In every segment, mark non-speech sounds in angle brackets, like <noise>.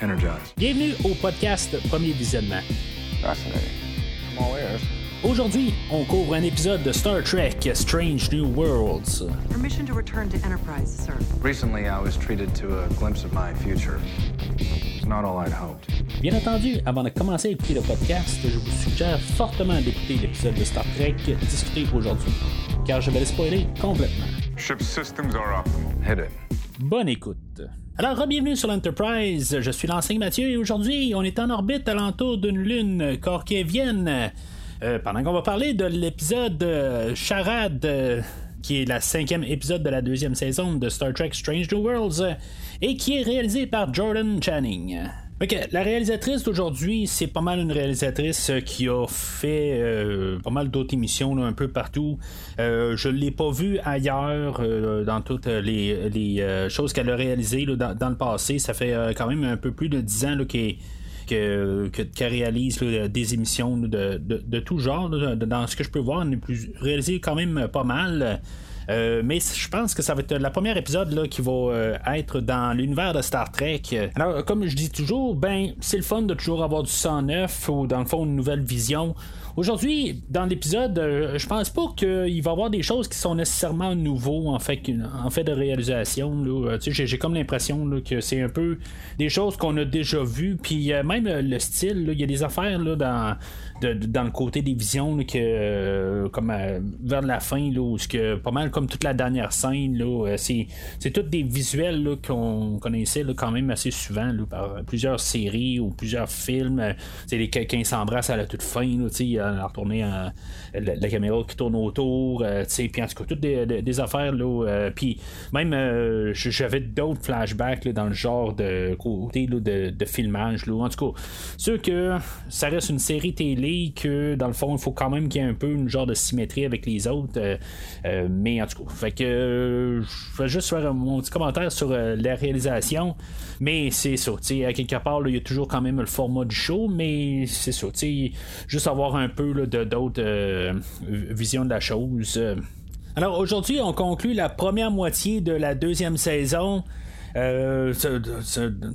energized. Bienvenue au podcast Premier Visionnement. Aujourd'hui, on couvre un épisode de Star Trek Strange New Worlds. Permission to return to Enterprise, sir. Recently, I was treated to a glimpse of my future. It's not all I'd hoped. Bien entendu, avant de commencer à écouter le podcast, je vous suggère fortement d'écouter l'épisode de Star Trek discuté aujourd'hui, car je vais le spoiler complètement. Ship systems are up. Hit it. Bonne écoute. Alors, bienvenue sur l'Enterprise. Je suis l'enseigne Mathieu et aujourd'hui, on est en orbite alentour d'une lune corkévienne. Euh, pendant qu'on va parler de l'épisode euh, Charade, euh, qui est la cinquième épisode de la deuxième saison de Star Trek Strange New Worlds, euh, et qui est réalisé par Jordan Channing. Ok, la réalisatrice d'aujourd'hui, c'est pas mal une réalisatrice euh, qui a fait euh, pas mal d'autres émissions là, un peu partout. Euh, je l'ai pas vue ailleurs dans toutes les, choses qu'elle a réalisées là, dans, le passé. Ça fait quand même un peu plus de 10 ans qu'elle que, que- qu'elle réalise des émissions de, de, tout genre. dans ce que je peux voir, elle a réalisé quand même pas mal. Euh, mais je pense que ça va être la première épisode là, qui va euh, être dans l'univers de Star Trek. Alors, comme je dis toujours, ben c'est le fun de toujours avoir du 109 ou dans le fond une nouvelle vision. Aujourd'hui, dans l'épisode, euh, je pense pas qu'il va y avoir des choses qui sont nécessairement nouveaux en fait, en fait de réalisation. Euh, J'ai, comme l'impression que c'est un peu des choses qu'on a déjà vues. Puis même le style, il y a des affaires là, dans, dans le côté des visions là, que euh, comme euh, vers la fin, là, où que pas mal comme toute la dernière scène, là, euh, c'est, c'est tous des visuels là, qu'on connaissait là, quand même assez souvent là, par plusieurs séries ou plusieurs films. C'est les quand ils s'embrassent à la toute fin, là, retourner la, la caméra qui tourne autour, puis en tout cas, toutes des, des- affaires, là, puis même, j'avais d'autres flashbacks là, dans le genre de côté de, de filmage, là, en tout cas, sûr que ça reste une série télé que, dans le fond, il faut quand même qu'il y ait un peu une genre de symétrie avec les autres, euh, euh, mais en tout cas, fait que euh, je vais juste faire mon petit commentaire sur la réalisation, mais c'est ça, à quelque part, il y a toujours quand même le format du show, mais c'est ça, juste avoir un peu de d'autres visions de la chose. Alors aujourd'hui, on conclut la première moitié de la deuxième saison. Euh,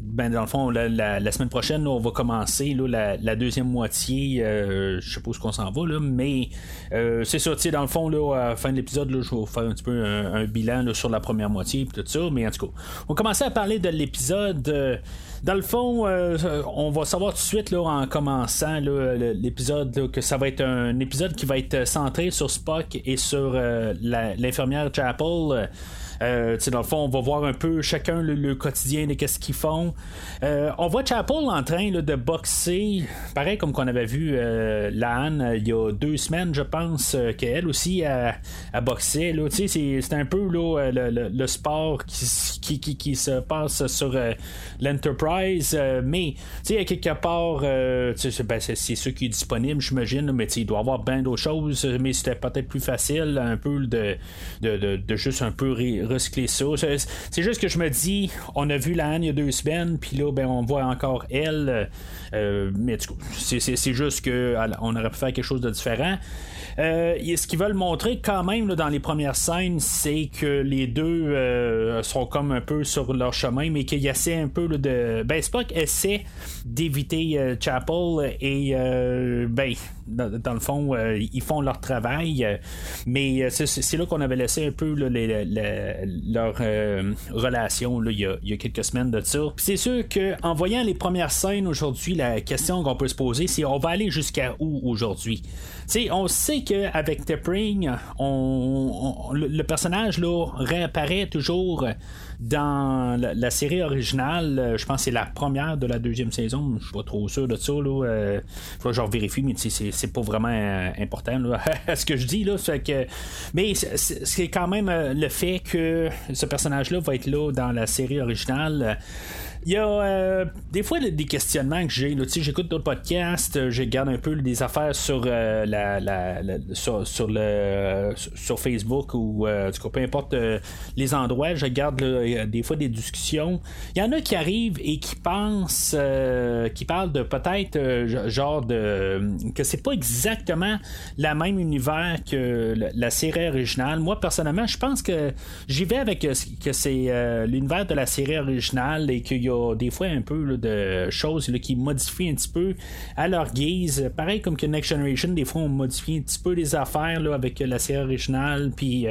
ben dans le fond, la, la- semaine prochaine, on va commencer là, la, deuxième moitié. Euh, je où qu'on s'en va, là, mais euh, c'est ça, dans le fond, là, à la fin de l'épisode, je vais faire un petit peu un, bilan sur la première moitié et tout ça. Mais en tout cas, on commençait à parler de l'épisode. euh, dans le fond, euh, on va savoir tout de suite là, en commençant l'épisode que ça va être un épisode qui va être centré sur Spock et sur l'infirmière Chapel. Euh, dans le fond, on va voir un peu chacun le, quotidien de qu'est-ce qu'ils font. Euh, on voit Chapel en train de boxer, pareil comme qu'on avait vu euh, Lan euh, il y a deux semaines, je pense, qu'elle aussi a, a boxé. c'est, un peu là, le, le- sport qui, qui, qui, se passe sur l'Enterprise, mais à quelque part, ben, c'est, ce qui est disponible, j'imagine, mais il doit y avoir bien d'autres choses, mais c'était peut-être plus facile un peu de, de, de, de juste un peu ré- C'est, juste que je me dis, on a vu la Anne il y a deux semaines, puis là, ben, on voit encore elle, euh, mais du coup, c'est, juste qu'on aurait pu faire quelque chose de différent. Euh, ce qu'ils veulent montrer quand même là, dans les premières scènes, c'est que les deux euh, sont comme un peu sur leur chemin, mais qu'ils essaient un peu de. Ben, Spock essaie d'éviter Chapel et ben, dans, le fond, ils font leur travail, mais c'est, là qu'on avait laissé un peu les- leur euh, relation il, y y a quelques semaines de ça. C'est sûr qu'en voyant les premières scènes aujourd'hui, la question qu'on peut se poser, c'est on va aller jusqu'à où aujourd'hui? Sais, on sait qu'avec Tepring, on, on- le, personnage réapparaît toujours dans la, série originale. Je pense que c'est la première de la deuxième saison. Je suis pas trop sûr de ça. Là. Euh, faut que je vérifie, mais c'est, pas vraiment euh, important <laughs> ce que je dis. Là, que, mais c'est, c'est- c'est quand même euh, le fait que ce personnage-là va être là dans la série originale. Il y a euh, des fois des questionnements que j'ai. J'écoute d'autres podcasts, euh, je regarde un peu des affaires sur, euh, la, la- sur, sur le, sur- Facebook ou euh, cas, peu importe les endroits. Je regarde des fois des discussions. Il y en a qui arrivent et qui pensent, qui parlent de peut-être genre de que c'est pas exactement la même univers que la, la série originale. Moi personnellement, je pense que j'y vais avec que c'est l'univers de la série originale et qu'il y a des fois un peu de choses qui modifient un petit peu à leur guise. Pareil comme que Next Generation, des fois on modifie un petit peu les affaires avec la série originale, puis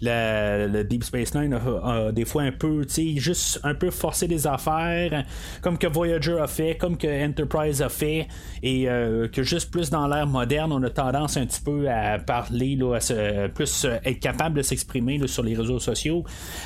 le Deep Space Nine a, des fois un peu, tu sais, juste un peu forcer les affaires, comme que Voyager a fait, comme que Enterprise a fait, et que juste plus dans l'ère moderne, on a tendance un petit peu à parler, là, à plus être capable de s'exprimer sur les réseaux sociaux.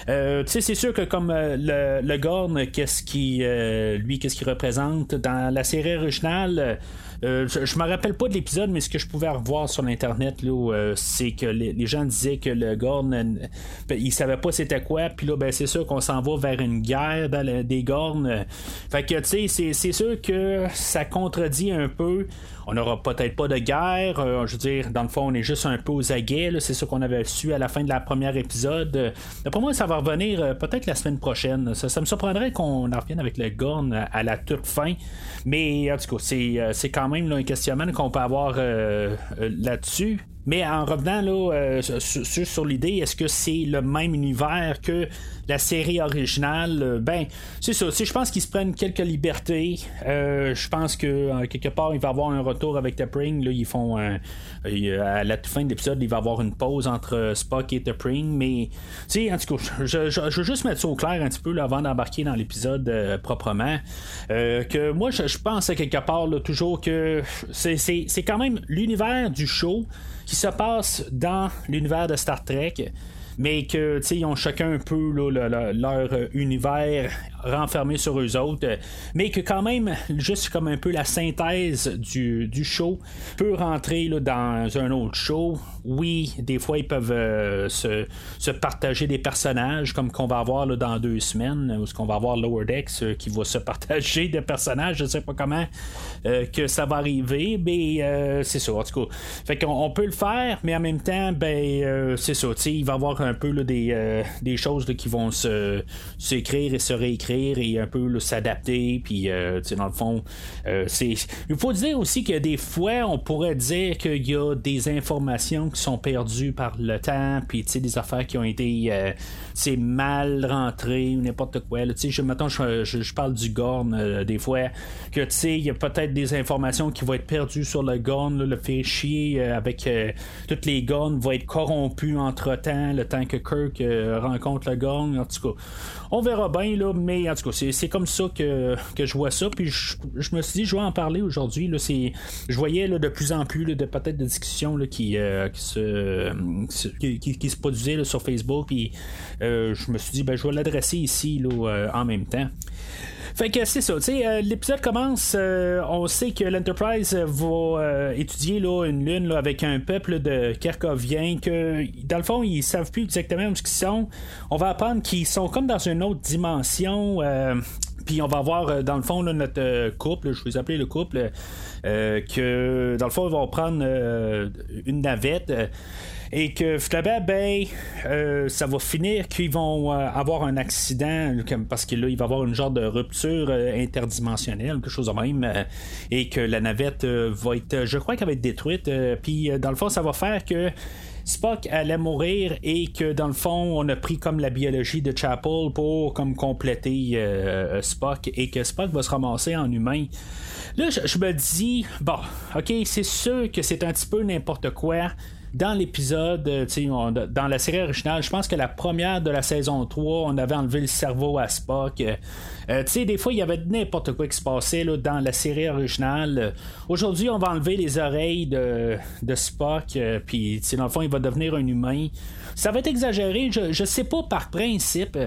Euh, tu sais, c'est sûr que comme euh, le, le Gorn, qu'est-ce qui, euh, lui, qu'est-ce qu'il représente dans la série originale? Euh, je, me rappelle pas de l'épisode, mais ce que je pouvais revoir sur l'internet, euh, c'est que les, gens disaient que le Gorn, euh, il savait pas c'était quoi, puis là, ben, c'est sûr qu'on s'en va vers une guerre des Gornes. Fait que, tu sais, c'est sûr que ça contredit un peu. On n'aura peut-être pas de guerre. je veux dire, dans le fond, on est juste un peu aux aguets. C'est ce qu'on avait su à la fin de la première épisode. Pour moi, ça va revenir peut-être la semaine prochaine. Ça, me surprendrait qu'on en revienne avec le Gorn à la toute fin. Mais en tout cas, c'est quand même un questionnement qu'on peut avoir euh, euh, là-dessus. Mais en revenant là, euh, sur, l'idée, est-ce que c'est le même univers que la série originale? Euh, ben, c'est ça. Je pense qu'ils se prennent quelques libertés. Euh, je pense que quelque part, il va y avoir un retour avec Tepring. Là, ils font à la fin de l'épisode, il va y avoir une pause entre Spock et Tepring. Mais, tu sais, en tout cas, je, je, veux juste mettre ça au clair un petit peu avant d'embarquer dans l'épisode proprement. que moi, je, pense à quelque part toujours que c'est quand même l'univers du show qui se passe dans l'univers de Star Trek mais que ils ont chacun un peu leur univers renfermé sur eux autres, mais que quand même, juste comme un peu la synthèse du, du show peut rentrer là, dans un autre show. Oui, des fois, ils peuvent euh, se, se, partager des personnages, comme qu'on va avoir là, dans deux semaines, ou ce qu'on va avoir Lower Decks euh, qui va se <laughs> partager des personnages. Je sais pas comment euh, que ça va arriver, mais c'est ça, en tout cas. Fait qu'on peut le faire, mais en même temps, ben, c'est ça, il va y avoir un peu des, des choses qui vont se s'écrire et se réécrire et un peu s'adapter. Puis, euh, dans le fond, euh, c'est. Il faut dire aussi que des fois, on pourrait dire qu'il y a des informations qui sont perdues par le temps, puis des affaires qui ont été euh, mal rentrées ou n'importe quoi. Là, je, je, je, parle du Gorn des fois, que il y a peut-être des informations qui vont être perdues sur le Gorn, le fichier avec toutes les Gorns va être corrompu entre temps, le temps que Kirk rencontre le Gorn. En tout cas, on verra bien, là, mais en tout cas, c'est comme ça que, je vois ça. Puis je, me suis dit, je vais en parler aujourd'hui. Je voyais là, de plus en plus de peut-être de discussions là, qui, euh, qui, se, qui, se produisaient sur Facebook. Puis euh, je me suis dit, ben, je vais l'adresser ici là, euh, en même temps. Fait que c'est ça, tu sais, euh, l'épisode commence, euh, on sait que l'Enterprise va euh, étudier là, une lune là, avec un peuple de Kerkoviens que, dans le fond, ils savent plus exactement où ils sont. On va apprendre qu'ils sont comme dans une autre dimension. puis on va voir dans le fond notre couple, je vais appeler le couple, que dans le fond ils vont prendre une navette et que finalement, ben, euh, ça va finir qu'ils vont euh, avoir un accident parce que là, il va y avoir une genre de rupture euh, interdimensionnelle, quelque chose de même, et que la navette va être, je crois qu'elle va être détruite. Puis dans le fond, ça va faire que Spock allait mourir et que dans le fond on a pris comme la biologie de Chapel pour comme compléter Spock et que Spock va se ramasser en humain. Là je me dis bon ok c'est sûr que c'est un petit peu n'importe quoi dans l'épisode, euh, dans la série originale, je pense que la première de la saison 3, on avait enlevé le cerveau à Spock. Euh, euh, tu sais, des fois, il y avait n'importe quoi qui se passait là, dans la série originale. Aujourd'hui, on va enlever les oreilles de, de Spock, puis dans le fond, il va devenir un humain. Ça va être exagéré, je, je sais pas par principe.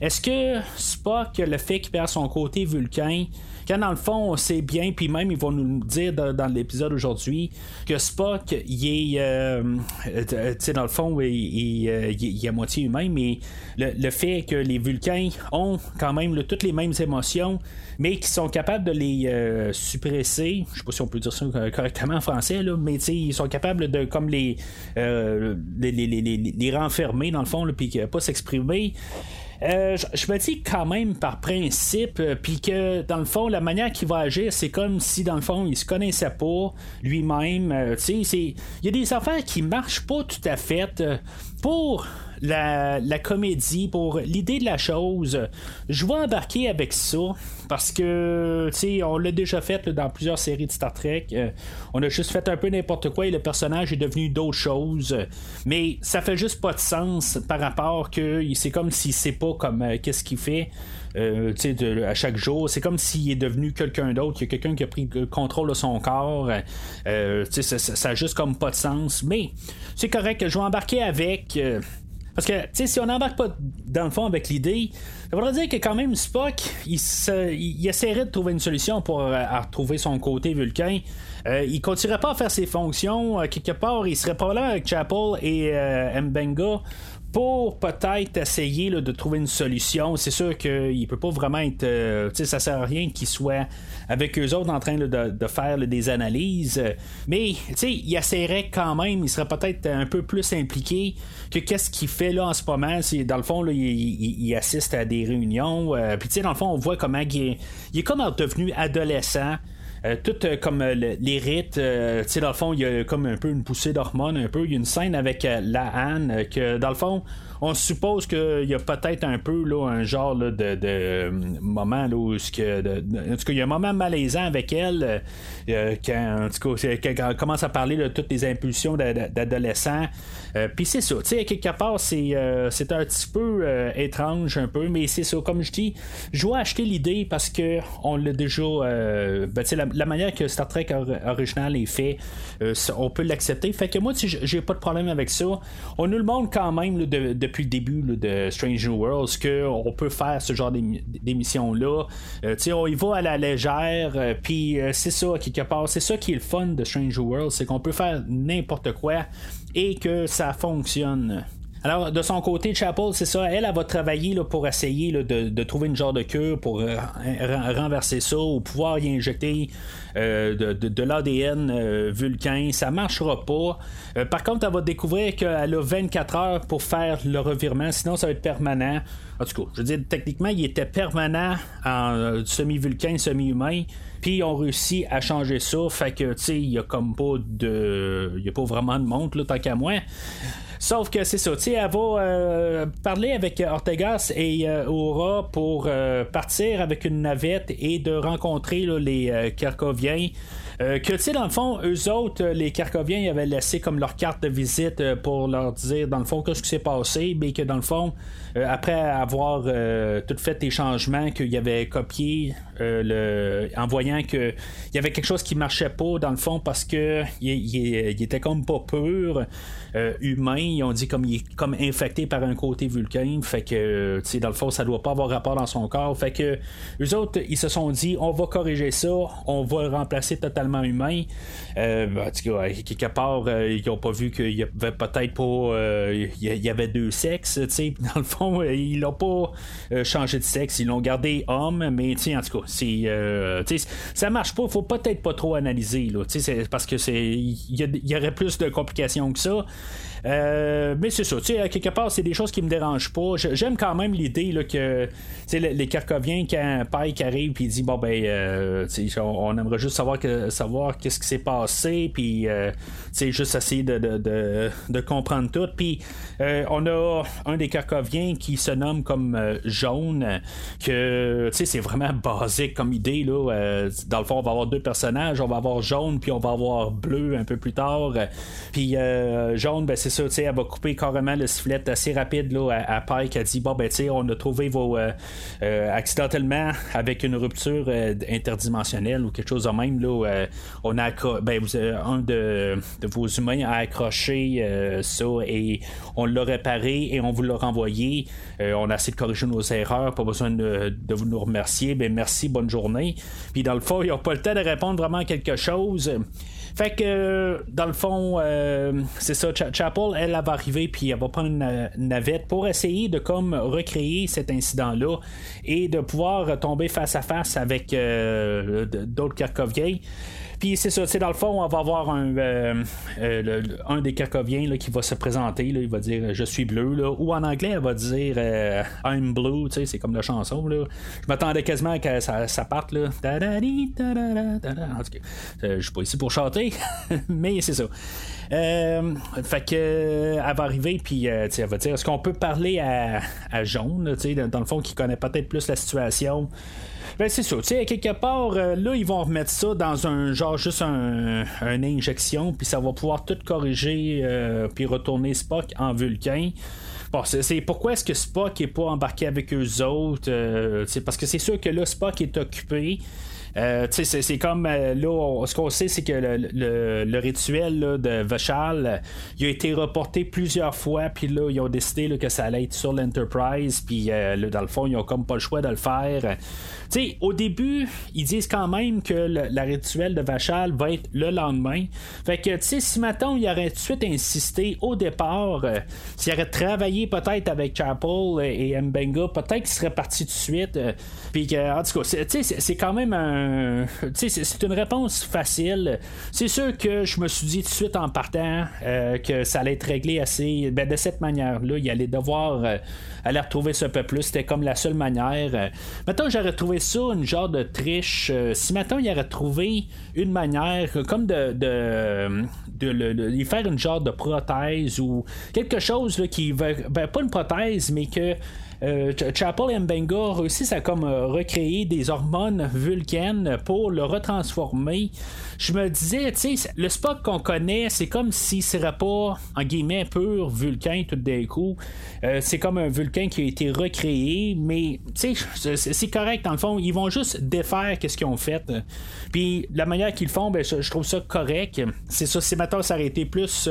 Est-ce que Spock, le fait qu'il perd son côté vulcain, quand dans le fond, on sait bien, puis même ils vont nous dire dans, l'épisode aujourd'hui que Spock, il est, euh, euh, tu sais, dans le fond, il, il, euh, est à moitié humain, mais le, fait que les Vulcains ont quand même toutes les mêmes émotions, mais qui sont capables de les suppresser, je sais pas si on peut dire ça correctement en français, là, mais ils sont capables de comme les, les, les, les, renfermer dans le fond, puis pas s'exprimer. Euh, je me dis quand même par principe, euh, puis que dans le fond, la manière qu'il va agir, c'est comme si dans le fond, il se connaissait pas lui-même. Euh, tu sais, il y a des affaires qui marchent pas tout à fait pour la, la comédie, pour l'idée de la chose, je vais embarquer avec ça parce que, tu sais, on l'a déjà fait dans plusieurs séries de Star Trek. Euh, on a juste fait un peu n'importe quoi et le personnage est devenu d'autres choses. Mais ça fait juste pas de sens par rapport que c'est comme s'il sait pas comme euh, qu'est-ce qu'il fait. Euh, à chaque jour. C'est comme s'il est devenu quelqu'un d'autre, il y a quelqu'un qui a pris le contrôle de son corps. Euh, ça, ça, a juste comme pas de sens. Mais c'est correct, je vais embarquer avec. Parce que, tu sais, si on n'embarque pas dans le fond avec l'idée, ça voudrait dire que quand même Spock, il, il essaierait de trouver une solution pour euh, retrouver son côté vulcain. Euh, il continuerait pas à faire ses fonctions. Euh, quelque part, il serait pas là avec Chapel et Mbenga pour peut-être essayer de trouver une solution. C'est sûr qu'il peut pas vraiment être. Euh, sais ça sert à rien qu'il soit avec eux autres en train de, faire des analyses. Mais il essaierait quand même, il serait peut-être un peu plus impliqué que qu'est-ce qu'il fait là en ce moment. Dans le fond, là, il, assiste à des réunions. Euh, Puis dans le fond, on voit comment il est, il est comme devenu adolescent. Euh, tout euh, comme euh, les rites, tu sais, dans le fond, il y a comme un peu une poussée d'hormones, un peu. Il y a une scène avec la Anne que, dans le fond, on suppose qu'il y a peut-être un peu là, un genre de, de, moment là, où que, en tout cas, il y a un moment malaisant avec elle quand, en tout commence à parler de toutes les impulsions d'adolescents. Puis c'est ça, tu sais, quelque part, c'est, c'est un petit peu étrange un peu, mais c'est ça, comme je dis, je dois acheter l'idée parce que on l'a déjà, ben, la, la manière que Star Trek original est fait, euh, on peut l'accepter. Fait que moi, j'ai pas de problème avec ça. On nous le montre quand même depuis le début de Strange New Worlds qu'on peut faire ce genre d'émission-là. Euh, on y va à la légère, euh, puis c'est ça, quelque part. C'est ça qui est le fun de Strange New Worlds, c'est qu'on peut faire n'importe quoi et que ça fonctionne. Alors, de son côté, Chapel, c'est ça, elle, elle va travailler là, pour essayer de, trouver une genre de cure pour euh, renverser ça ou pouvoir y injecter euh, de, l'ADN euh, vulcain. Ça marchera pas. par contre, elle va découvrir qu'elle a 24 heures pour faire le revirement, sinon ça va être permanent. En tout cas, je veux dire, techniquement, il était permanent en semi-vulcain, semi-humain. Puis ils ont réussi à changer ça. Fait que, tu sais, il y a comme pas de. Il a pas vraiment de montre, là, tant qu'à moi. Sauf que c'est ça, tu sais, elle va euh, parler avec Ortegas et euh, Aura pour euh, partir avec une navette et de rencontrer les Kerkoviens. que tu sais, dans le fond, eux autres, les Kerkoviens, ils avaient laissé comme leur carte de visite pour leur dire, dans le fond, qu'est-ce qui s'est passé, mais que dans le fond, après avoir tout fait les changements qu'ils avaient copiés le, en voyant qu'il y avait quelque chose qui marchait pas, dans le fond, parce que il, était comme pas pur. Euh, humain. Ils ont dit comme il est comme infecté par un côté vulcain. Fait que, tu sais, dans le fond, ça doit pas avoir rapport dans son corps. Fait que, eux autres, ils se sont dit, on va corriger ça, on va le remplacer totalement humain. Euh, cas, quelque part, euh, ils n'ont pas vu qu'il y avait peut-être pas. Euh, il y avait deux sexes, tu sais. <laughs> Dans le fond, <laughs> ils l'ont pas changé de sexe. Ils l'ont gardé homme, mais, en tout cas, c'est. ça marche pas. Faut peut-être pas trop analyser, là. Parce que c'est. Il y, aurait plus de complications que ça. Euh, mais c'est ça, tu sais, quelque part, c'est des choses qui me dérangent pas. J'aime quand même l'idée là, que les Carcoviens, quand Pike arrive puis il dit bon ben euh, on, aimerait juste savoir que savoir qu'est-ce qui s'est passé, puis euh, juste essayer de, de, comprendre tout. Puis euh, on a un des Carcoviens qui se nomme comme jaune, que c'est vraiment basique comme idée. Là, dans le fond, on va avoir deux personnages, on va avoir jaune, puis on va avoir bleu un peu plus tard. Puis jaune, ben c'est ça, elle va couper carrément le sifflet assez rapide là, à, à Pike. Elle dit Bon, ben, on a trouvé vos. Euh, euh, accidentellement, avec une rupture euh, interdimensionnelle ou quelque chose de même, là, on a ben, vous, un de, vos humains a accroché ça et on l'a réparé et on vous l'a renvoyé. on a essayé de corriger nos erreurs, pas besoin de, vous nous remercier. Ben, merci, bonne journée. Puis dans le fond, ils n'ont pas le temps de répondre vraiment à quelque chose. Fait que, dans le fond, euh, c'est ça, Chapel, elle, elle, va arriver, puis elle va prendre une, navette pour essayer de comme recréer cet incident-là et de pouvoir tomber face à face avec euh, d'autres Karkoviens. Puis c'est ça, dans le fond, on va avoir un, euh, euh, un des Krakoviens qui va se présenter, il va dire je suis bleu, là, ou en anglais, elle va dire euh, I'm blue, c'est comme la chanson. Là. Je m'attendais quasiment à que ça, parte. Là. je suis pas ici pour chanter, <laughs> mais c'est ça. fait que elle va arriver, puis elle va dire est-ce qu'on peut parler à, à Jaune, dans le fond, qui connaît peut-être plus la situation. Ben, c'est ça. Tu sais, quelque part, euh, là, ils vont remettre ça dans un genre, juste un, une injection, puis ça va pouvoir tout corriger, euh, puis retourner Spock en Vulcain. Bon, c'est pourquoi est-ce que Spock est pas embarqué avec eux autres. Euh, parce que c'est sûr que là, Spock est occupé. Euh, c'est comme euh, là, ce qu'on sait, c'est que le, rituel de Vachal, il a été reporté plusieurs fois, puis là, ils ont décidé que ça allait être sur l'Enterprise, puis euh, dans le fond, ils ont comme pas le choix de le faire. sais au début, ils disent quand même que le, rituel de Vachal va être le lendemain. Fait que, tu sais, si maintenant il aurait tout de suite insisté au départ, s'il aurait travaillé peut-être avec Chapel et Mbenga, peut-être qu'il serait parti tout de suite. Puis, en tout cas, c'est quand même un c'est une réponse facile. C'est sûr que je me suis dit tout de suite en partant euh, que ça allait être réglé assez. Ben, de cette manière-là, il allait devoir euh, aller retrouver ce peuple-là. C'était comme la seule manière. Euh. Maintenant, j'aurais trouvé ça une genre de triche. si maintenant il aurait trouvé une manière, comme de, de, de, faire une genre de prothèse ou quelque chose qui va. Ben, pas une prothèse, mais que euh, Chapel et Mbenga réussissent à comme euh, recréer des hormones vulcaines pour le retransformer. Je me disais, tu sais, le Spock qu'on connaît, c'est comme s'il serait pas, en guillemets, pur vulcain tout d'un coup. Euh, c'est comme un vulcain qui a été recréé, mais tu sais, c'est correct dans le fond. Ils vont juste défaire qu'est-ce qu'ils ont fait. Puis la manière qu'ils font, ben, je, trouve ça correct. C'est ça, c'est maintenant ça été plus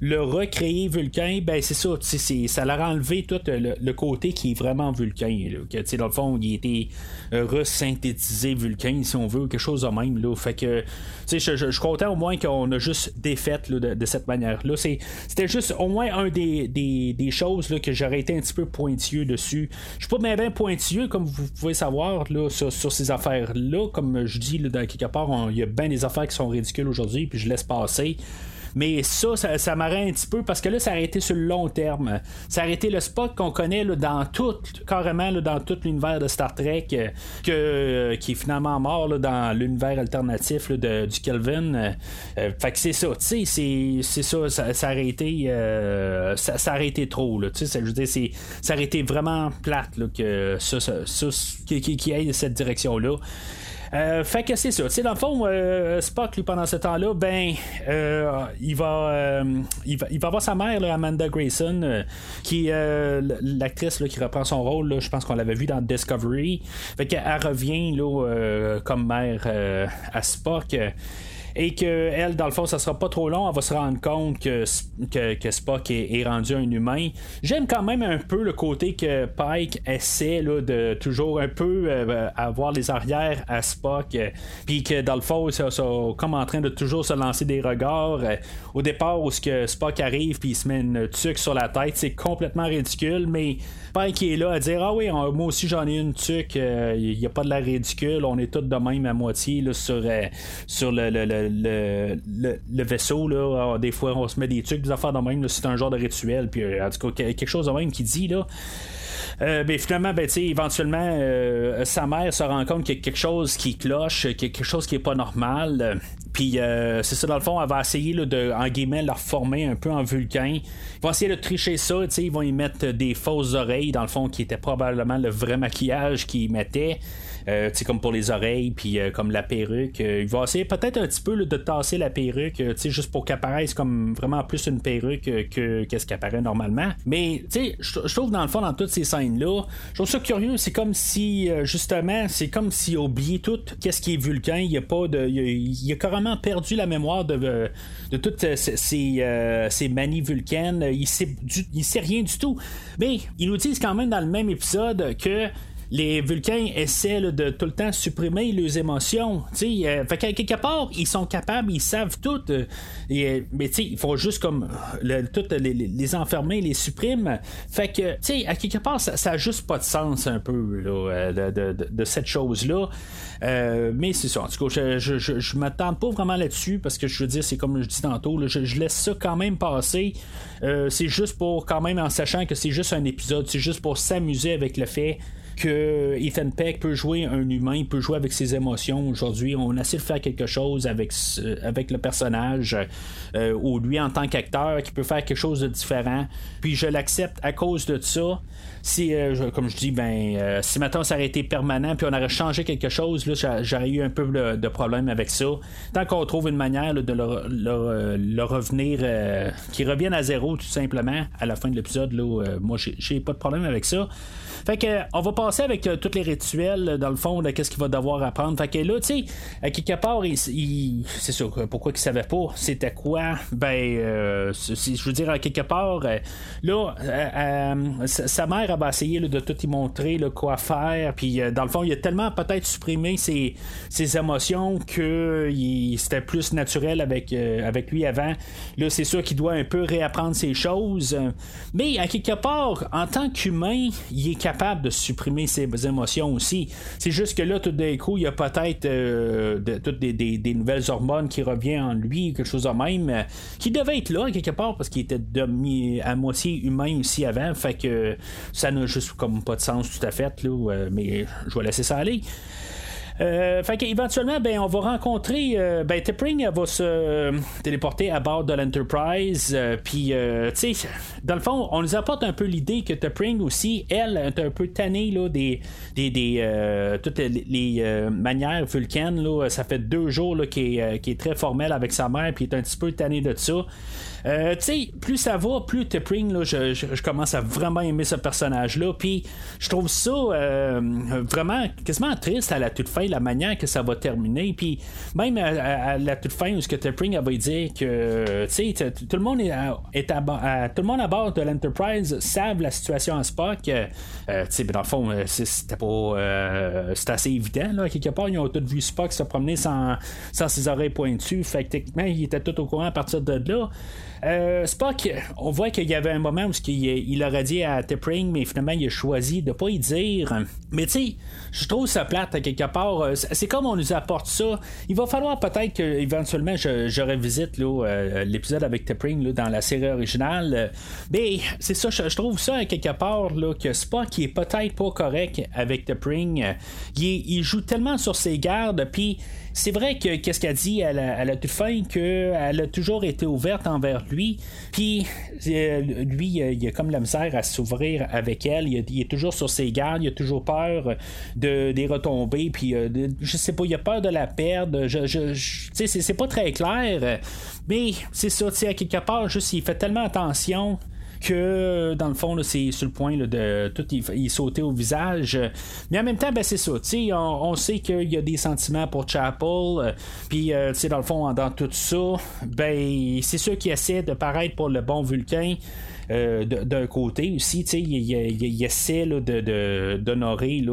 le recréer Vulcain, ben c'est ça, ça leur a enlevé tout le, côté qui est vraiment Vulcain. que, dans le fond, il était euh, resynthétisé Vulcain, si on veut, quelque chose de même. Là, fait que je, je, suis content au moins qu'on a juste défait de, de, cette manière-là. C'était juste au moins un des, des, choses là, que j'aurais été un petit peu pointilleux dessus. Je suis pas bien, pointilleux, comme vous pouvez savoir, là, sur, ces affaires-là. Comme je dis, là, dans quelque part, il y a bien des affaires qui sont ridicules aujourd'hui, puis je laisse passer. Mais ça, ça, ça m'arrête un petit peu parce que là, ça a été sur le long terme. Ça a été le spot qu'on connaît là, dans tout, carrément dans tout l'univers de Star Trek, euh, euh, qui est finalement mort là, dans l'univers alternatif de, du Kelvin. Euh, fait que c'est ça, tu sais, c'est ça, ça, ça, aurait été, ça, été trop, là, tu sais, je veux dire, ça aurait été vraiment plate là, que ça, ça, qui, qui, qui cette direction-là. Euh, fait que c'est ça. Tu dans le fond, euh, Spock, lui, pendant ce temps-là, ben, euh, il, va, il, va, il va voir sa mère, Amanda Grayson, qui est l'actrice qui reprend son rôle. je pense qu'on l'avait vu dans Discovery. Fait qu'elle revient là, comme mère à Spock et que elle, dans le fond, ça sera pas trop long, elle va se rendre compte que, que, Spock est, rendu un humain. J'aime quand même un peu le côté que Pike essaie là, de toujours un peu euh, avoir les arrières à Spock, puis que dans le fond, ça, ça, comme en train de toujours se lancer des regards. Au départ, où ce que Spock arrive puis il se met une tuque sur la tête, c'est complètement ridicule, mais qui est là à dire Ah oui, moi aussi j'en ai une tuque, il euh, n'y a pas de la ridicule, on est tous de même à moitié là, sur, euh, sur le, le, vaisseau. Là. Ah, des fois on se met des tuques, des affaires de même, c'est un genre de rituel, puis euh, en tout cas quelque chose de même qui dit là. ben, finalement, ben, éventuellement, sa mère se rend compte qu'il y a quelque chose qui cloche, quelque chose qui est pas normal. Puis euh, c'est ça, dans le fond, elle va essayer de, en guillemets, leur former un peu en vulcain. Ils vont essayer de tricher ça, ils vont y mettre des fausses oreilles, dans le fond, qui était probablement le vrai maquillage qu'ils mettaient. Euh, comme pour les oreilles, puis euh, comme la perruque. Euh, il va essayer peut-être un petit peu de tasser la perruque, juste pour qu'elle apparaisse comme vraiment plus une perruque que qu'est-ce qui apparaît normalement. Mais je trouve dans le fond, dans toutes ces scènes-là, je trouve ça curieux. C'est comme si, justement, c'est comme s'il a oublié tout qu'est-ce qui est vulcain. Il a pas de. Il a, carrément perdu la mémoire de, de toutes ces, ces, manies vulcaines. Il sait, il sait rien du tout. Mais ils nous disent quand même dans le même épisode que les Vulcains essaient de tout le temps supprimer leurs émotions. Euh, fait quelque part, ils sont capables, ils savent tout. Euh, et, mais il faut juste comme le, les, enfermer, les supprimer. Fait que, tu à quelque part, ça n'a juste pas de sens un peu euh, de, cette chose-là. mais c'est ça. En tout cas, je, je, je, m'attends pas vraiment là-dessus parce que je veux dire, c'est comme je dis tantôt, je, laisse ça quand même passer. c'est juste pour quand même en sachant que c'est juste un épisode, c'est juste pour s'amuser avec le fait que Ethan Peck peut jouer un humain, peut jouer avec ses émotions. Aujourd'hui, on essaie de faire quelque chose avec, avec le personnage, euh, ou lui en tant qu'acteur, qui peut faire quelque chose de différent. Puis je l'accepte à cause de ça si, euh, comme je dis, ben, euh, si maintenant ça aurait été permanent, puis on aurait changé quelque chose, là, j'aurais eu un peu de problème avec ça. Tant qu'on trouve une manière de le, revenir, qui revienne à zéro tout simplement à la fin de l'épisode, là, moi j'ai pas de problème avec ça. Fait que on va avec euh, tous les rituels dans le fond de qu'est-ce qu'il va devoir apprendre. Fait que là, tu sais, à quelque part, il, c'est sûr pourquoi il savait pas c'était quoi? Ben, euh, je veux dire à quelque part, euh, là, sa mère va essayer de tout y montrer quoi faire. Puis dans le fond, il a tellement peut-être supprimé ses, émotions que c'était plus naturel avec avec lui avant. Là, c'est sûr qu'il doit un peu réapprendre ses choses. Mais à quelque part, en tant qu'humain, il est capable de supprimer ses émotions aussi. C'est juste que là, tout d'un coup, il y a peut-être euh, toutes des, nouvelles hormones qui reviennent en lui, quelque chose de même, euh, qui devait être là quelque part parce qu'il était demi à moitié humain aussi avant. Fait que ça n'a juste comme pas de sens tout à fait, là, euh, mais je vais laisser ça aller. Euh, fait qu'éventuellement, ben, on va rencontrer. Euh, ben, Tipping va se téléporter à bord de l'Enterprise. Euh, puis, tu sais, dans le fond, on nous apporte un peu l'idée que Tipping aussi, elle, est un peu tannée là, des, des, des toutes les, manières vulcaines. Là, ça fait deux jours qu'il est, est, très formel avec sa mère, puis est un petit peu tanné de ça. Euh, tu sais, plus ça va, plus Tipping, là, je, commence à vraiment aimer ce personnage-là. Puis je trouve ça euh, vraiment quasiment triste à la toute fin, la manière que ça va terminer. Puis même à, la toute fin, où ce que Tipping va dire que, tu sais, tout le monde est, à, tout le monde à bord de l'Enterprise savent la situation à Spock. Euh, tu sais, dans le fond, c'était pas, c'est assez évident là. Quelque part, ils ont tous vu Spock se promener sans, sans ses oreilles pointues. Fait que techniquement, il était tout au courant à partir de là. Euh, Spock, on voit qu'il y avait un moment où il, il aurait dit à Tipping, mais finalement il a choisi de pas y dire. Mais tu sais, je trouve ça plate à quelque part. Euh, c'est comme on nous apporte ça. Il va falloir peut-être que éventuellement je, je revisite euh, l'épisode avec Tipping dans la série originale. Mais c'est ça, je, trouve ça à quelque part là, que Spock est peut-être pas correct avec Tipping. Il, il joue tellement sur ses gardes, puis c'est vrai que qu'est-ce qu'elle dit à la, à toute fin qu'elle a toujours été ouverte envers lui. Puis euh, lui, il a comme la misère à s'ouvrir avec elle. Il, est toujours sur ses gardes. Il a toujours peur de des retombées. Puis euh, je sais pas, il a peur de la perdre. Je, je, sais, c'est pas très clair. Mais c'est ça, tu sais, à quelque part, juste il fait tellement attention que dans le fond, c'est sur le point de tout y, sauter au visage. Mais en même temps, ben, c'est ça. On, on sait qu'il y a des sentiments pour Chapel. Euh, puis, euh, dans le fond, dans tout ça, ben, c'est sûr qu'il essaie de paraître pour le bon Vulcain. Euh, d'un côté aussi, il, il, il, essaie d'honorer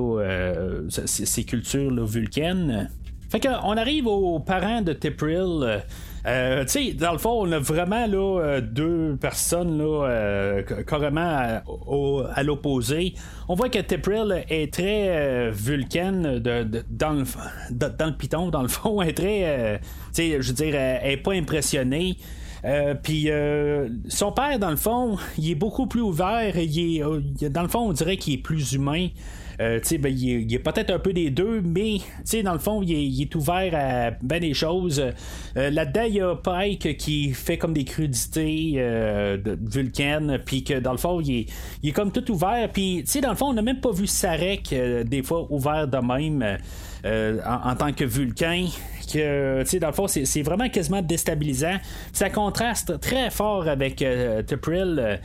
ces, cultures vulcaines. Fait qu'on arrive aux parents de Tipril. Euh, tu sais, dans le fond, on a vraiment là, euh, deux personnes là, euh, carrément à, l'opposé. On voit que Tipril est très vulcaine de, dans, le, dans le piton, dans le fond. Elle est très, tu sais, je veux dire, elle est pas impressionnée. puis son père, dans le fond, il est beaucoup plus ouvert. Il est, dans le fond, on dirait qu'il est plus humain. Euh, ben, il, est, peut-être un peu des deux, mais dans le fond, il est, ouvert à bien des choses. Euh, là-dedans, il y a Pike qui fait comme des crudités euh, de Vulcan, puis que dans le fond, il est, comme tout ouvert. Puis, dans le fond, on n'a même pas vu Sarek des fois ouvert de même. en, tant que Vulcain que, tu dans le fond, c'est vraiment quasiment déstabilisant. Ça contraste très fort avec euh, Tepril. Euh,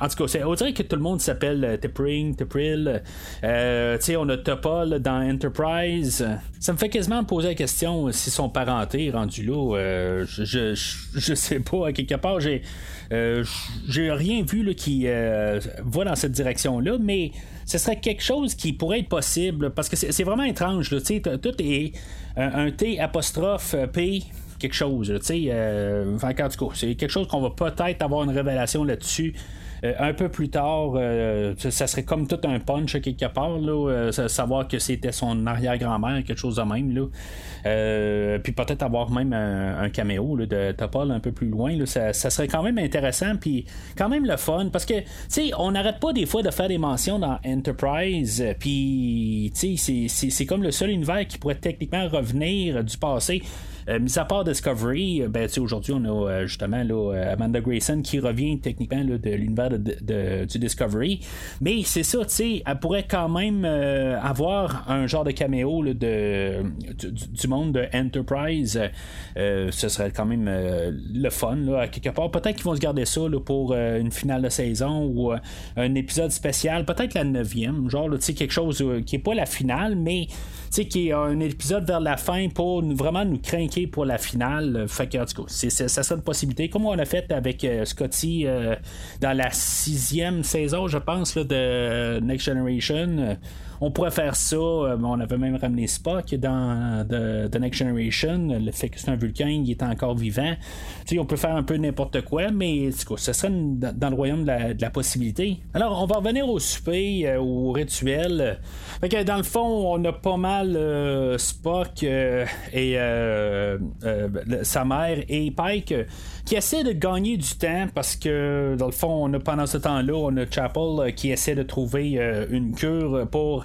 en tout cas, on dirait que tout le monde s'appelle euh, Tepring, Tepril. Euh, tu sais, on a Topol dans Enterprise. Ça me fait quasiment poser la question si son parenté rendu là. je, je, sais pas, à quelque part, j'ai. J'ai rien vu là, qui va dans cette direction-là, mais ce serait quelque chose qui pourrait être possible parce que c'est vraiment étrange. Là, tout est un, T apostrophe P quelque chose. Tu sais, euh, c'est quelque chose qu'on va peut-être avoir une révélation là-dessus. Un peu plus tard, ça serait comme tout un punch quelque part, là, savoir que c'était son arrière-grand-mère, quelque chose de même. Là. puis peut-être avoir même un, caméo de Topol un peu plus loin. Là, ça, serait quand même intéressant, puis quand même le fun, parce que, tu sais, on n'arrête pas des fois de faire des mentions dans Enterprise, puis, tu sais, c'est comme le seul univers qui pourrait techniquement revenir du passé. Euh, mis à part Discovery, euh, ben, aujourd'hui, on a euh, justement là, Amanda Grayson qui revient techniquement de l'univers de, du Discovery. Mais c'est ça, tu sais, elle pourrait quand même avoir un genre de caméo de, du, monde de Enterprise. ce serait quand même le fun, là, à quelque part. Peut-être qu'ils vont se garder ça pour une finale de saison ou un épisode spécial, peut-être la neuvième, genre, tu sais, quelque chose qui n'est pas la finale, mais qui est un épisode vers la fin pour vraiment nous pour la finale. Fait que, en ça une possibilité. Comme on a fait avec euh, Scotty euh, dans la sixième saison, je pense, de Next Generation on pourrait faire ça. Euh, on avait même ramené Spock dans The, Next Generation. Le fait que c'est un vulcain, il est encore vivant. on peut faire un peu n'importe quoi, mais ce serait dans le royaume de la, possibilité. Alors, on va revenir au souper, euh, au rituel. Fait que dans le fond, on a pas mal euh, Spock et sa mère et Pike qui essaie de gagner du temps parce que dans le fond, on a pendant ce temps-là, on a Chapel qui essaie de trouver une cure pour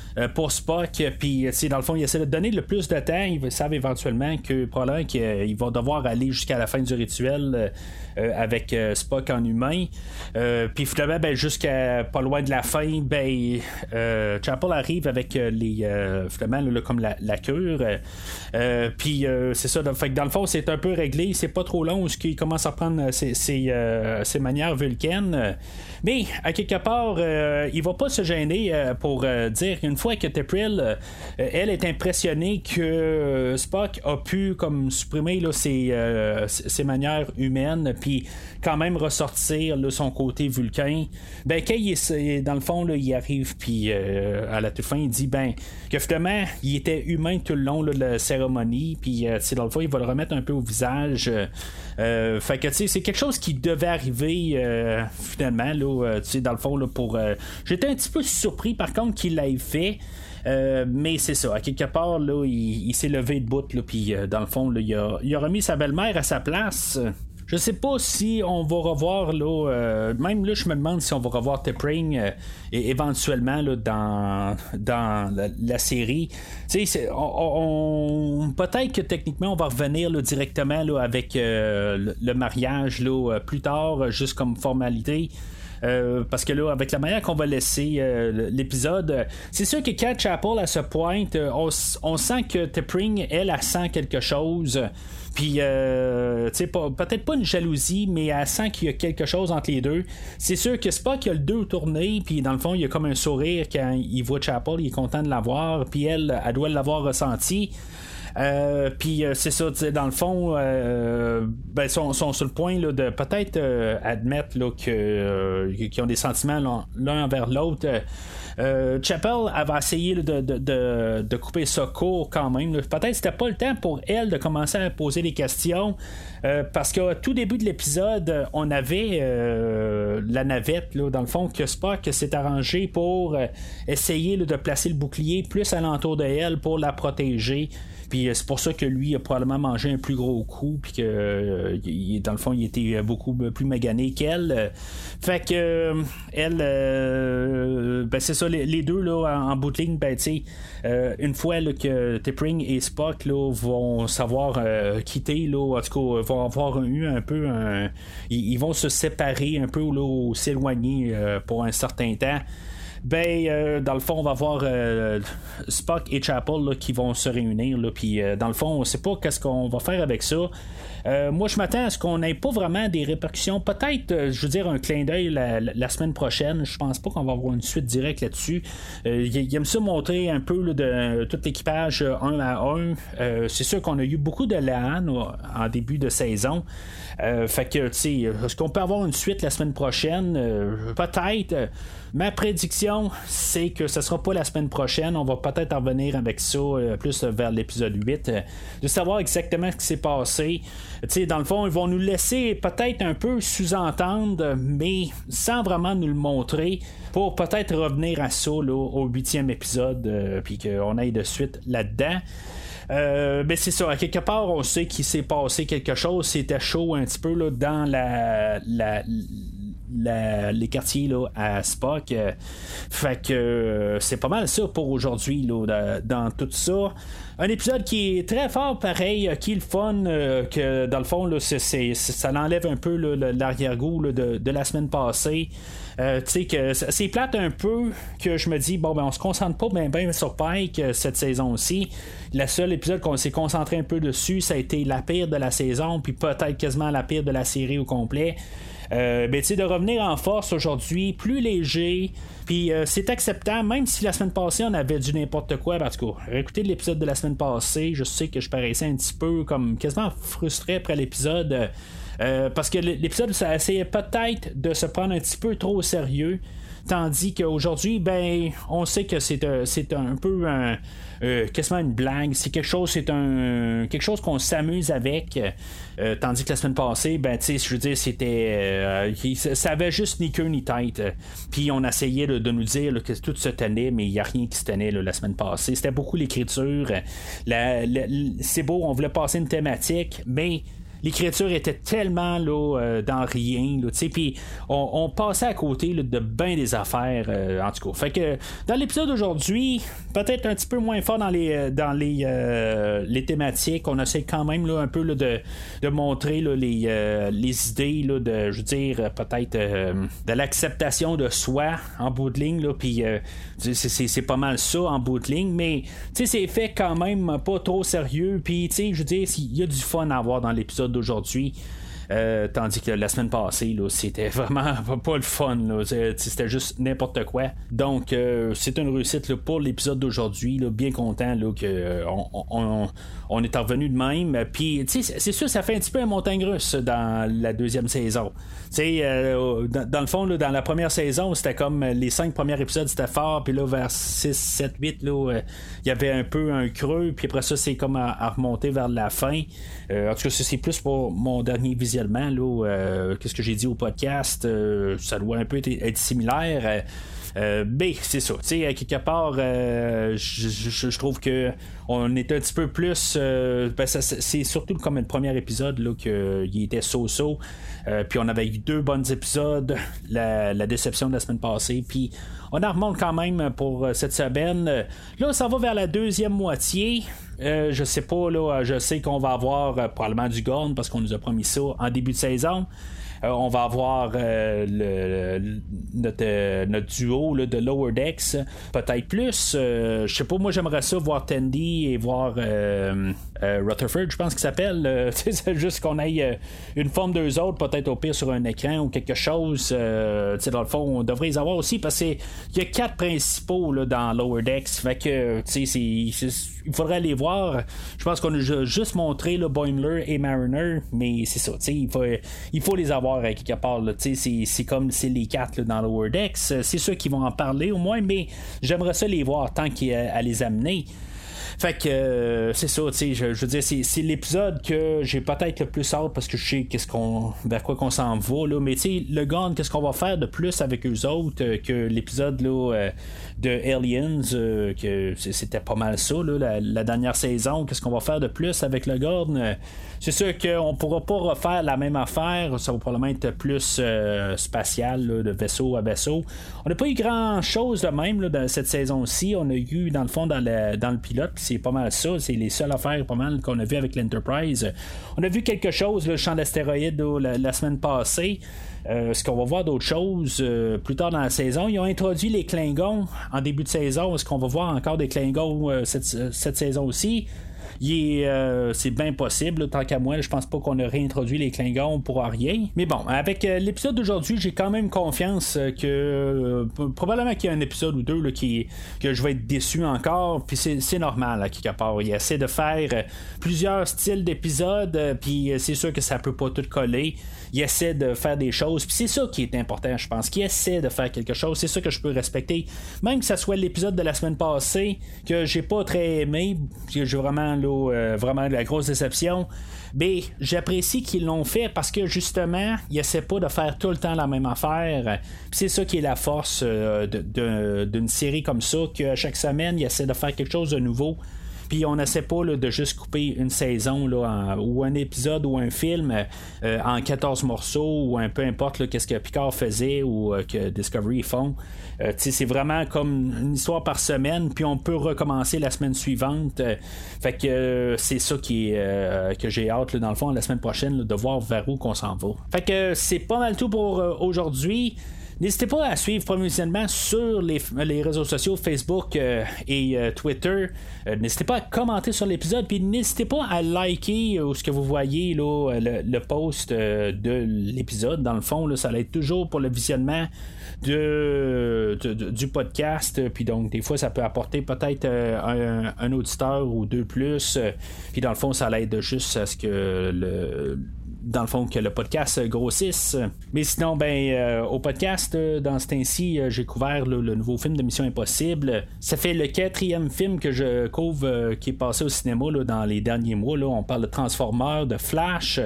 pour Spock. Puis, dans le fond, il essaie de donner le plus de temps. Ils savent éventuellement que probablement qu'il va devoir aller jusqu'à la fin du rituel euh, avec euh, Spock en humain. puis finalement, ben, jusqu'à pas loin de la fin, ben, Chapel arrive avec les finalement comme la, cure. puis c'est ça. fait dans le fond, c'est un peu réglé. C'est pas trop long ce qu'il commence à prendre ses, ses, manières vulcaines. Mais à quelque part, il va pas se gêner pour dire une que euh, elle est impressionnée que euh, Spock a pu comme supprimer là, ses, euh, ses manières humaines, puis quand même ressortir son côté vulcain. Ben, est, dans le fond, il arrive, puis à la toute fin, il dit ben, que finalement, il était humain tout le long de la cérémonie, puis dans le fond, il va le remettre un peu au visage. fait que c'est quelque chose qui devait arriver finalement là, dans le fond là, pour. J'étais un petit peu surpris par contre qu'il l'ait fait. Euh, mais c'est ça, à quelque part, là, il, s'est levé de bout, puis euh, dans le fond, il, a, remis sa belle-mère à sa place. Je sais pas si on va revoir là, euh, même là, je me demande si on va revoir Tepring et éventuellement là, dans, dans la, série. On, peut-être que techniquement on va revenir là, directement là, avec le, mariage là, plus tard, juste comme formalité. Euh, parce que là, avec la manière qu'on va laisser euh, l'épisode, c'est sûr que quand Chapel à ce point, euh, on, sent que Tepring, elle, elle sent quelque chose. Puis, euh, tu sais, peut-être pas une jalousie, mais elle sent qu'il y a quelque chose entre les deux. C'est sûr que c'est pas qu'il y a le deux tourné, puis dans le fond, il y a comme un sourire quand il voit Chapel, il est content de l'avoir, puis elle, elle doit l'avoir ressenti. Euh, puis euh, c'est ça, dans le fond, euh, ben, sont, sont, sur le point là, de peut-être admettre là, que, qu'ils ont des sentiments l'un envers l'autre. Chapel avait essayé de, de, de, couper ça court quand même. Peut-être que c'était pas le temps pour elle de commencer à poser des questions. Parce qu'au tout début de l'épisode, on avait la navette, là, dans le fond, que Spock s'est arrangé pour essayer de placer le bouclier plus alentour de elle pour la protéger. Puis euh, c'est pour ça que lui a probablement mangé un plus gros coup, puis que euh, dans le fond, il était beaucoup plus magané qu'elle. Fait que elle, euh, ben c'est ça, les, deux là, en, bout de ligne, ben tu une fois que Tipping et Spock là, vont savoir quitter, là, en tout cas, avoir eu un peu ils, vont se séparer un peu ou s'éloigner pour un certain temps ben euh, dans le fond on va voir euh, Spock et Chapel qui vont se réunir puis euh, dans le fond on sait pas qu'est-ce qu'on va faire avec ça. Moi je m'attends à ce qu'on n'ait pas vraiment des répercussions. Peut-être je veux dire un clin d'œil la, semaine prochaine. Je pense pas qu'on va avoir une suite directe là-dessus. Il aime ça montrer un peu de tout l'équipage un à un. C'est sûr qu'on a eu beaucoup de LAN en début de saison. Fait que tu sais est-ce qu'on peut avoir une suite la semaine prochaine? Peut-être Ma prédiction, c'est que ce sera pas la semaine prochaine. On va peut-être en revenir avec ça plus vers l'épisode 8, de savoir exactement ce qui s'est passé. dans le fond, ils vont nous laisser peut-être un peu sous-entendre, mais sans vraiment nous le montrer, pour peut-être revenir à ça au huitième épisode, puis qu'on aille de suite là-dedans. Euh, mais c'est ça, quelque part, on sait qu'il s'est passé quelque chose. C'était chaud un petit peu là, dans la, les quartiers là, à Spock. fait que euh, c'est pas mal ça pour aujourd'hui dans tout ça. Un épisode qui est très fort, pareil, euh, qui est le fun, que dans le fond, là, ça enlève un peu l'arrière-goût de, de, la semaine passée. Euh, tu sais que c'est plate un peu que je me dis bon ben on se concentre pas bien ben sur Pike euh, cette saison aussi. Le seul épisode qu'on s'est concentré un peu dessus, ça a été la pire de la saison, puis peut-être quasiment la pire de la série au complet. Euh, ben, de revenir en force aujourd'hui, plus léger, puis euh, c'est acceptable, même si la semaine passée on avait du n'importe quoi. Parce que, écoutez l'épisode de la semaine passée, je sais que je paraissais un petit peu comme quasiment frustré après l'épisode. Euh, parce que l'épisode, ça essayait peut-être de se prendre un petit peu trop au sérieux. Tandis qu'aujourd'hui, ben, on sait que c'est euh, un peu euh, une blague. C'est quelque chose, c'est un quelque chose qu'on s'amuse avec. tandis que la semaine passée, ben, tu sais, je veux dire, c'était, ça avait juste ni queue ni tête. Puis on essayait de nous dire que tout se tenait, mais il n'y a rien qui se tenait la semaine passée. C'était beaucoup l'écriture. c'est beau, on voulait passer une thématique, mais l'écriture était tellement là, euh, dans rien. Puis on, passait à côté de bien des affaires, euh, en tout cas. Fait que dans l'épisode d'aujourd'hui, peut-être un petit peu moins fort dans les, euh, dans les, les thématiques. On essaie quand même là, un peu là, de, de, montrer là, les, les idées là, de, je veux dire, peut-être de l'acceptation de soi en bout de ligne. Puis c'est pas mal ça en bout de ligne. Mais c'est fait quand même pas trop sérieux. Puis je veux dire, il y a du fun à avoir dans l'épisode d'aujourd'hui. Euh, tandis que la semaine passée, c'était <laughs> vraiment pas le fun. C'était juste n'importe quoi. Donc, euh, c'est une réussite pour l'épisode d'aujourd'hui. Bien content qu'on euh, on, on, est revenu de même. Puis, c'est sûr, ça fait un petit peu un montagne russe dans la deuxième saison. Dans, dans, le fond, dans la première saison, c'était comme les cinq premiers épisodes, c'était fort. Puis là, vers 6, 7, 8, il y avait un peu un creux. Puis après ça, c'est comme à, remonter vers la fin. en tout cas, c'est plus pour mon dernier euh, qu'est-ce que j'ai dit au podcast, euh, ça doit un peu être, similaire. Euh, mais c'est ça, tu sais, quelque part, je, trouve que on est un petit peu plus. Ben, c'est surtout comme le premier épisode là qu'il était so-so. puis on avait eu deux bons épisodes, <laughs> la, la, déception de la semaine passée. Puis on en remonte quand même pour cette semaine. Là, ça va vers la deuxième moitié. Euh, je sais pas, là, je sais qu'on va avoir euh, probablement du Gorn parce qu'on nous a promis ça en début de saison. Euh, on va avoir euh, notre, euh, notre, duo de Lower Decks, peut-être plus. je sais pas, moi j'aimerais ça voir Tandy et voir Rutherford, je pense qu'il s'appelle. <laughs> c'est juste qu'on ait une forme d'eux autres, peut-être au pire sur un écran ou quelque chose. dans le fond, on devrait les avoir aussi parce qu'il y a quatre principaux là, dans Lower Decks. Fait que, il faudrait les voir. Je pense qu'on a juste montré le Boimler et Mariner, mais c'est ça, il faut, il faut les avoir euh, quelque part. C'est comme c'est les quatre dans le Wordex. C'est ceux qui vont en parler au moins, mais j'aimerais ça les voir tant qu'à les amener. Fait que euh, c'est ça, tu sais, je, veux dire, c'est l'épisode que j'ai peut-être le plus hâte parce que je sais qu'est-ce qu'on vers quoi qu'on s'en va là, mais tu sais, le gun, qu'est-ce qu'on va faire de plus avec eux autres euh, que l'épisode là de Aliens, que c'était pas mal ça là, la, dernière saison, qu'est-ce qu'on va faire de plus avec le Gorn? C'est sûr qu'on pourra pas refaire la même affaire. Ça va probablement être plus euh, spatial, de vaisseau à vaisseau. On n'a pas eu grand chose de même dans cette saison-ci. On a eu, dans le fond, dans le, dans le pilote, c'est pas mal ça. C'est les seules affaires pas mal qu'on a vu avec l'Enterprise. On a vu quelque chose, le champ d'astéroïdes la, semaine passée. Euh, est-ce qu'on va voir d'autres choses euh, plus tard dans la saison? Ils ont introduit les Klingons en début de saison. Est-ce qu'on va voir encore des Klingons cette, cette, saison aussi? C'est bien possible, tant qu'à moi. Je pense pas qu'on a réintroduit les Klingons pour rien. Mais bon, avec l'épisode d'aujourd'hui, j'ai quand même confiance que probablement qu'il y a un épisode ou deux qui, que je vais être déçu encore. Puis c'est normal, à quelque part. Il essaie de faire plusieurs styles d'épisodes, puis c'est sûr que ça peut pas tout coller il essaie de faire des choses. Puis c'est ça qui est important, je pense. Qu'il essaie de faire quelque chose. C'est ça que je peux respecter. Même que ce soit l'épisode de la semaine passée que j'ai pas très aimé, j'ai vraiment, là, euh, vraiment de la grosse déception. Mais j'apprécie qu'ils l'ont fait parce que justement, ils essaient pas de faire tout le temps la même affaire. c'est ça qui est la force euh, d'une série comme ça, qu'à chaque semaine, ils essaient de faire quelque chose de nouveau. Puis on n'essaie pas de juste couper une saison là, ou un épisode ou un film euh, en 14 morceaux ou un peu importe qu'est-ce que Picard faisait ou euh, que Discovery font. Euh, c'est vraiment comme une histoire par semaine, puis on peut recommencer la semaine suivante. fait que c'est ça que j'ai hâte dans le fond la semaine prochaine de voir vers où qu'on s'en va. Fait que c'est pas mal tout pour aujourd'hui. N'hésitez pas à suivre promotionnellement sur les, réseaux sociaux Facebook euh, et euh, Twitter. Euh, n'hésitez pas à commenter sur l'épisode, puis n'hésitez pas à liker ce que vous voyez là, le, post de l'épisode. Dans le fond, ça être toujours pour le visionnement de, du podcast. Puis donc, des fois, ça peut apporter peut-être un, un, auditeur ou deux plus. Puis dans le fond, ça l'aide juste à ce que le dans le fond, que le podcast grossisse. Mais sinon, ben, euh, au podcast, euh, dans ce temps-ci, euh, j'ai couvert le nouveau film de Mission Impossible. Ça fait le quatrième film que je couvre qui est passé au cinéma dans les derniers mois. Là. On parle de Transformers, de Flash,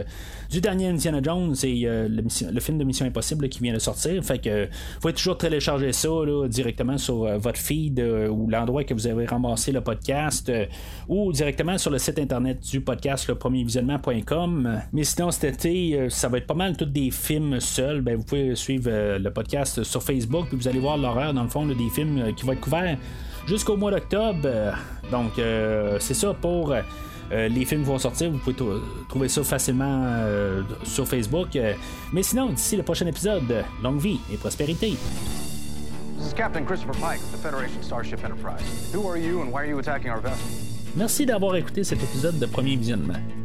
du dernier Indiana Jones et le, film de Mission Impossible qui vient de sortir. Fait que vous pouvez toujours télécharger ça directement sur votre feed ou l'endroit que vous avez ramassé le podcast ou directement sur le site internet du podcast, le premiervisionnement.com. Mais sinon, c'était euh, ça va être pas mal tous des films seuls. Ben, vous pouvez suivre euh, le podcast sur Facebook, puis vous allez voir l'horaire, dans le fond, des films euh, qui vont être couverts jusqu'au mois d'octobre. donc, c'est ça pour. les films vont sortir, vous pouvez trouver ça facilement sur Facebook. mais sinon, d'ici le prochain épisode, longue vie et prospérité. Merci d'avoir écouté cet épisode de Premier Visionnement.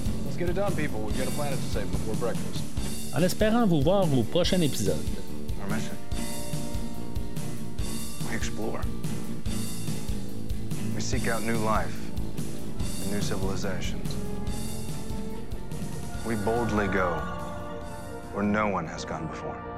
En espérant vous voir au prochain épisode. Our mission. We explore. We seek out new life and new civilizations. We boldly go where no one has gone before.